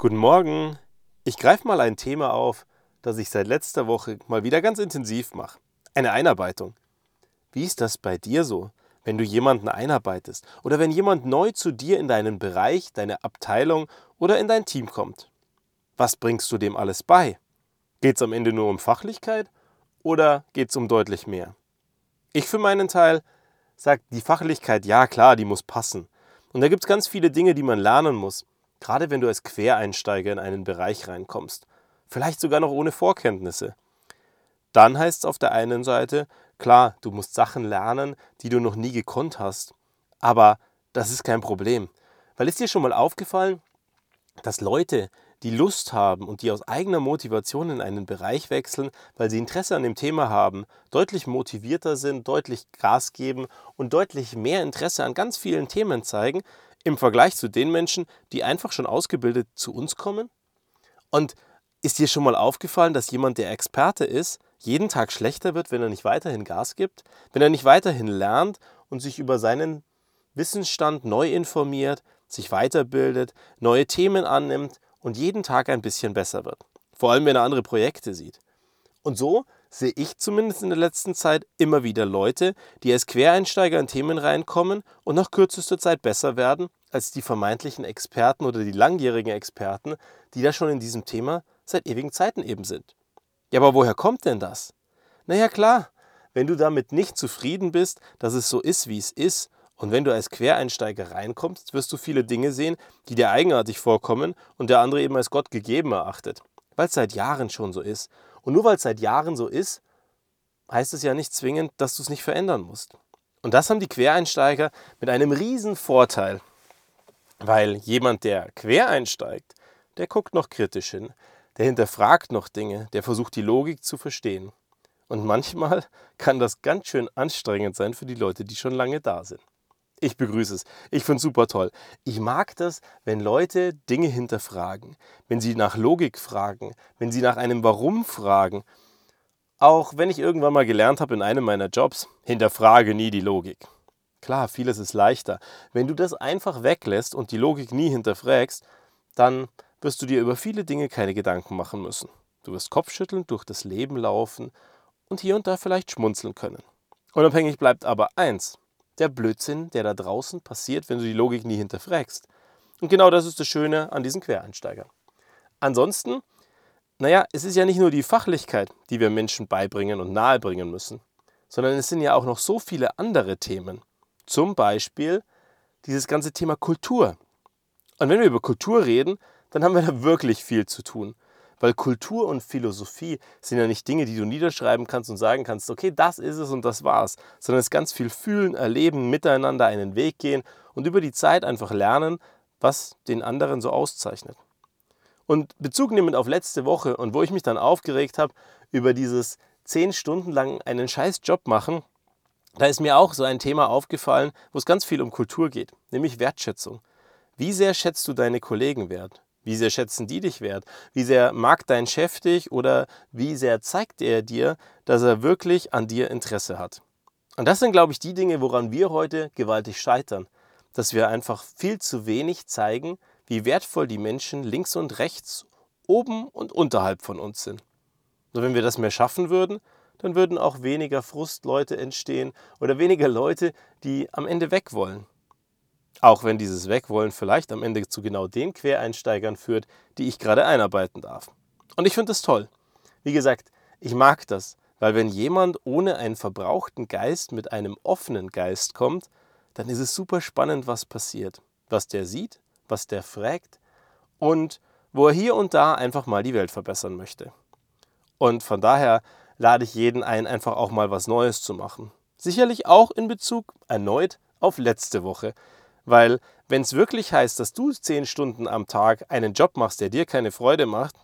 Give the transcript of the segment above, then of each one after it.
Guten Morgen. Ich greife mal ein Thema auf, das ich seit letzter Woche mal wieder ganz intensiv mache. Eine Einarbeitung. Wie ist das bei dir so, wenn du jemanden einarbeitest oder wenn jemand neu zu dir in deinen Bereich, deine Abteilung oder in dein Team kommt? Was bringst du dem alles bei? Geht es am Ende nur um Fachlichkeit oder geht es um deutlich mehr? Ich für meinen Teil sage, die Fachlichkeit, ja klar, die muss passen. Und da gibt es ganz viele Dinge, die man lernen muss. Gerade wenn du als Quereinsteiger in einen Bereich reinkommst, vielleicht sogar noch ohne Vorkenntnisse. Dann heißt es auf der einen Seite, klar, du musst Sachen lernen, die du noch nie gekonnt hast. Aber das ist kein Problem. Weil ist dir schon mal aufgefallen, dass Leute, die Lust haben und die aus eigener Motivation in einen Bereich wechseln, weil sie Interesse an dem Thema haben, deutlich motivierter sind, deutlich Gas geben und deutlich mehr Interesse an ganz vielen Themen zeigen, im Vergleich zu den Menschen, die einfach schon ausgebildet zu uns kommen? Und ist dir schon mal aufgefallen, dass jemand, der Experte ist, jeden Tag schlechter wird, wenn er nicht weiterhin Gas gibt, wenn er nicht weiterhin lernt und sich über seinen Wissensstand neu informiert, sich weiterbildet, neue Themen annimmt und jeden Tag ein bisschen besser wird. Vor allem, wenn er andere Projekte sieht. Und so sehe ich zumindest in der letzten Zeit immer wieder Leute, die als Quereinsteiger in Themen reinkommen und nach kürzester Zeit besser werden als die vermeintlichen Experten oder die langjährigen Experten, die da schon in diesem Thema seit ewigen Zeiten eben sind. Ja, aber woher kommt denn das? Naja klar, wenn du damit nicht zufrieden bist, dass es so ist, wie es ist, und wenn du als Quereinsteiger reinkommst, wirst du viele Dinge sehen, die dir eigenartig vorkommen und der andere eben als Gott gegeben erachtet, weil es seit Jahren schon so ist. Und nur weil es seit Jahren so ist, heißt es ja nicht zwingend, dass du es nicht verändern musst. Und das haben die Quereinsteiger mit einem riesen Vorteil, weil jemand, der quer einsteigt, der guckt noch kritisch hin, der hinterfragt noch Dinge, der versucht die Logik zu verstehen. Und manchmal kann das ganz schön anstrengend sein für die Leute, die schon lange da sind. Ich begrüße es. Ich finde es super toll. Ich mag das, wenn Leute Dinge hinterfragen, wenn sie nach Logik fragen, wenn sie nach einem Warum fragen. Auch wenn ich irgendwann mal gelernt habe in einem meiner Jobs, hinterfrage nie die Logik. Klar, vieles ist leichter. Wenn du das einfach weglässt und die Logik nie hinterfragst, dann wirst du dir über viele Dinge keine Gedanken machen müssen. Du wirst kopfschüttelnd durch das Leben laufen und hier und da vielleicht schmunzeln können. Unabhängig bleibt aber eins, der Blödsinn, der da draußen passiert, wenn du die Logik nie hinterfragst. Und genau das ist das Schöne an diesen Quereinsteigern. Ansonsten, naja, es ist ja nicht nur die Fachlichkeit, die wir Menschen beibringen und nahebringen müssen, sondern es sind ja auch noch so viele andere Themen. Zum Beispiel dieses ganze Thema Kultur. Und wenn wir über Kultur reden, dann haben wir da wirklich viel zu tun. Weil Kultur und Philosophie sind ja nicht Dinge, die du niederschreiben kannst und sagen kannst, okay, das ist es und das war's, sondern es ist ganz viel fühlen, erleben, miteinander einen Weg gehen und über die Zeit einfach lernen, was den anderen so auszeichnet. Und Bezug nehmend auf letzte Woche und wo ich mich dann aufgeregt habe über dieses zehn Stunden lang einen scheiß Job machen, da ist mir auch so ein Thema aufgefallen, wo es ganz viel um Kultur geht, nämlich Wertschätzung. Wie sehr schätzt du deine Kollegen wert? Wie sehr schätzen die dich wert? Wie sehr mag dein Chef dich oder wie sehr zeigt er dir, dass er wirklich an dir Interesse hat? Und das sind, glaube ich, die Dinge, woran wir heute gewaltig scheitern. Dass wir einfach viel zu wenig zeigen, wie wertvoll die Menschen links und rechts, oben und unterhalb von uns sind. Und wenn wir das mehr schaffen würden, dann würden auch weniger Frustleute entstehen oder weniger Leute, die am Ende weg wollen. Auch wenn dieses Wegwollen vielleicht am Ende zu genau den Quereinsteigern führt, die ich gerade einarbeiten darf. Und ich finde das toll. Wie gesagt, ich mag das, weil wenn jemand ohne einen verbrauchten Geist mit einem offenen Geist kommt, dann ist es super spannend, was passiert. Was der sieht, was der fragt und wo er hier und da einfach mal die Welt verbessern möchte. Und von daher lade ich jeden ein, einfach auch mal was Neues zu machen. Sicherlich auch in Bezug erneut auf letzte Woche. Weil wenn es wirklich heißt, dass du zehn Stunden am Tag einen Job machst, der dir keine Freude macht,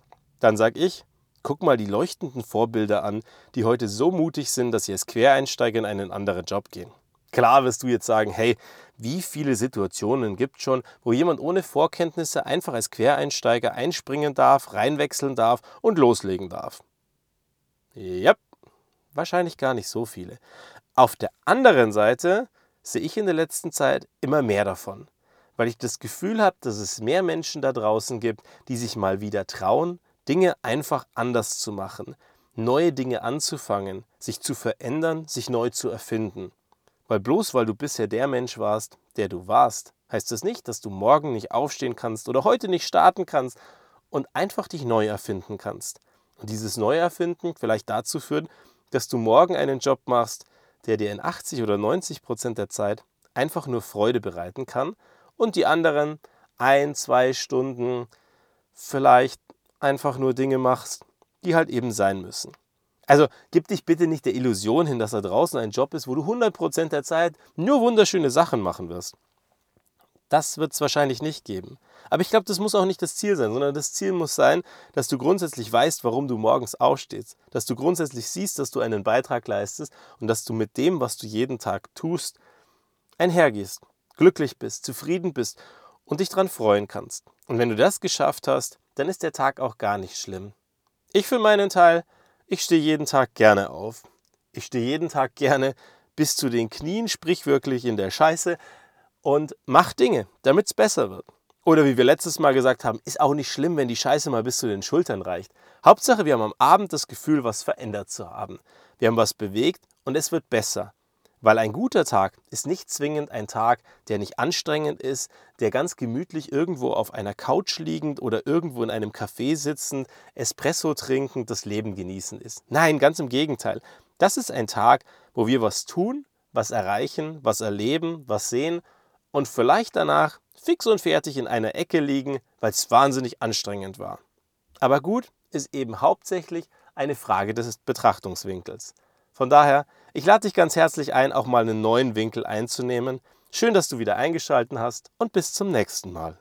dann sag ich, guck mal die leuchtenden Vorbilder an, die heute so mutig sind, dass sie als Quereinsteiger in einen anderen Job gehen. Klar wirst du jetzt sagen, hey, wie viele Situationen gibt es schon, wo jemand ohne Vorkenntnisse einfach als Quereinsteiger einspringen darf, reinwechseln darf und loslegen darf. Ja, wahrscheinlich gar nicht so viele. Auf der anderen Seite sehe ich in der letzten Zeit immer mehr davon. weil ich das Gefühl habe, dass es mehr Menschen da draußen gibt, die sich mal wieder trauen, Dinge einfach anders zu machen, neue Dinge anzufangen, sich zu verändern, sich neu zu erfinden. Weil bloß weil du bisher der Mensch warst, der du warst, heißt das nicht, dass du morgen nicht aufstehen kannst oder heute nicht starten kannst und einfach dich neu erfinden kannst. Und dieses Neuerfinden vielleicht dazu führt, dass du morgen einen Job machst, der dir in 80 oder 90 Prozent der Zeit einfach nur Freude bereiten kann und die anderen ein, zwei Stunden vielleicht einfach nur Dinge machst, die halt eben sein müssen. Also gib dich bitte nicht der Illusion hin, dass da draußen ein Job ist, wo du 100% der Zeit nur wunderschöne Sachen machen wirst. Das wird es wahrscheinlich nicht geben. Aber ich glaube, das muss auch nicht das Ziel sein, sondern das Ziel muss sein, dass du grundsätzlich weißt, warum du morgens aufstehst, dass du grundsätzlich siehst, dass du einen Beitrag leistest und dass du mit dem, was du jeden Tag tust, einhergehst, glücklich bist, zufrieden bist und dich daran freuen kannst. Und wenn du das geschafft hast, dann ist der Tag auch gar nicht schlimm. Ich für meinen Teil, ich stehe jeden Tag gerne auf. Ich stehe jeden Tag gerne bis zu den Knien, sprich wirklich in der Scheiße und mach Dinge, damit es besser wird. Oder wie wir letztes Mal gesagt haben, ist auch nicht schlimm, wenn die Scheiße mal bis zu den Schultern reicht. Hauptsache, wir haben am Abend das Gefühl, was verändert zu haben. Wir haben was bewegt und es wird besser. Weil ein guter Tag ist nicht zwingend ein Tag, der nicht anstrengend ist, der ganz gemütlich irgendwo auf einer Couch liegend oder irgendwo in einem Café sitzend, Espresso trinkend, das Leben genießen ist. Nein, ganz im Gegenteil. Das ist ein Tag, wo wir was tun, was erreichen, was erleben, was sehen und vielleicht danach fix und fertig in einer Ecke liegen, weil es wahnsinnig anstrengend war. Aber gut ist eben hauptsächlich eine Frage des Betrachtungswinkels. Von daher, ich lade dich ganz herzlich ein, auch mal einen neuen Winkel einzunehmen. Schön, dass du wieder eingeschaltet hast und bis zum nächsten Mal.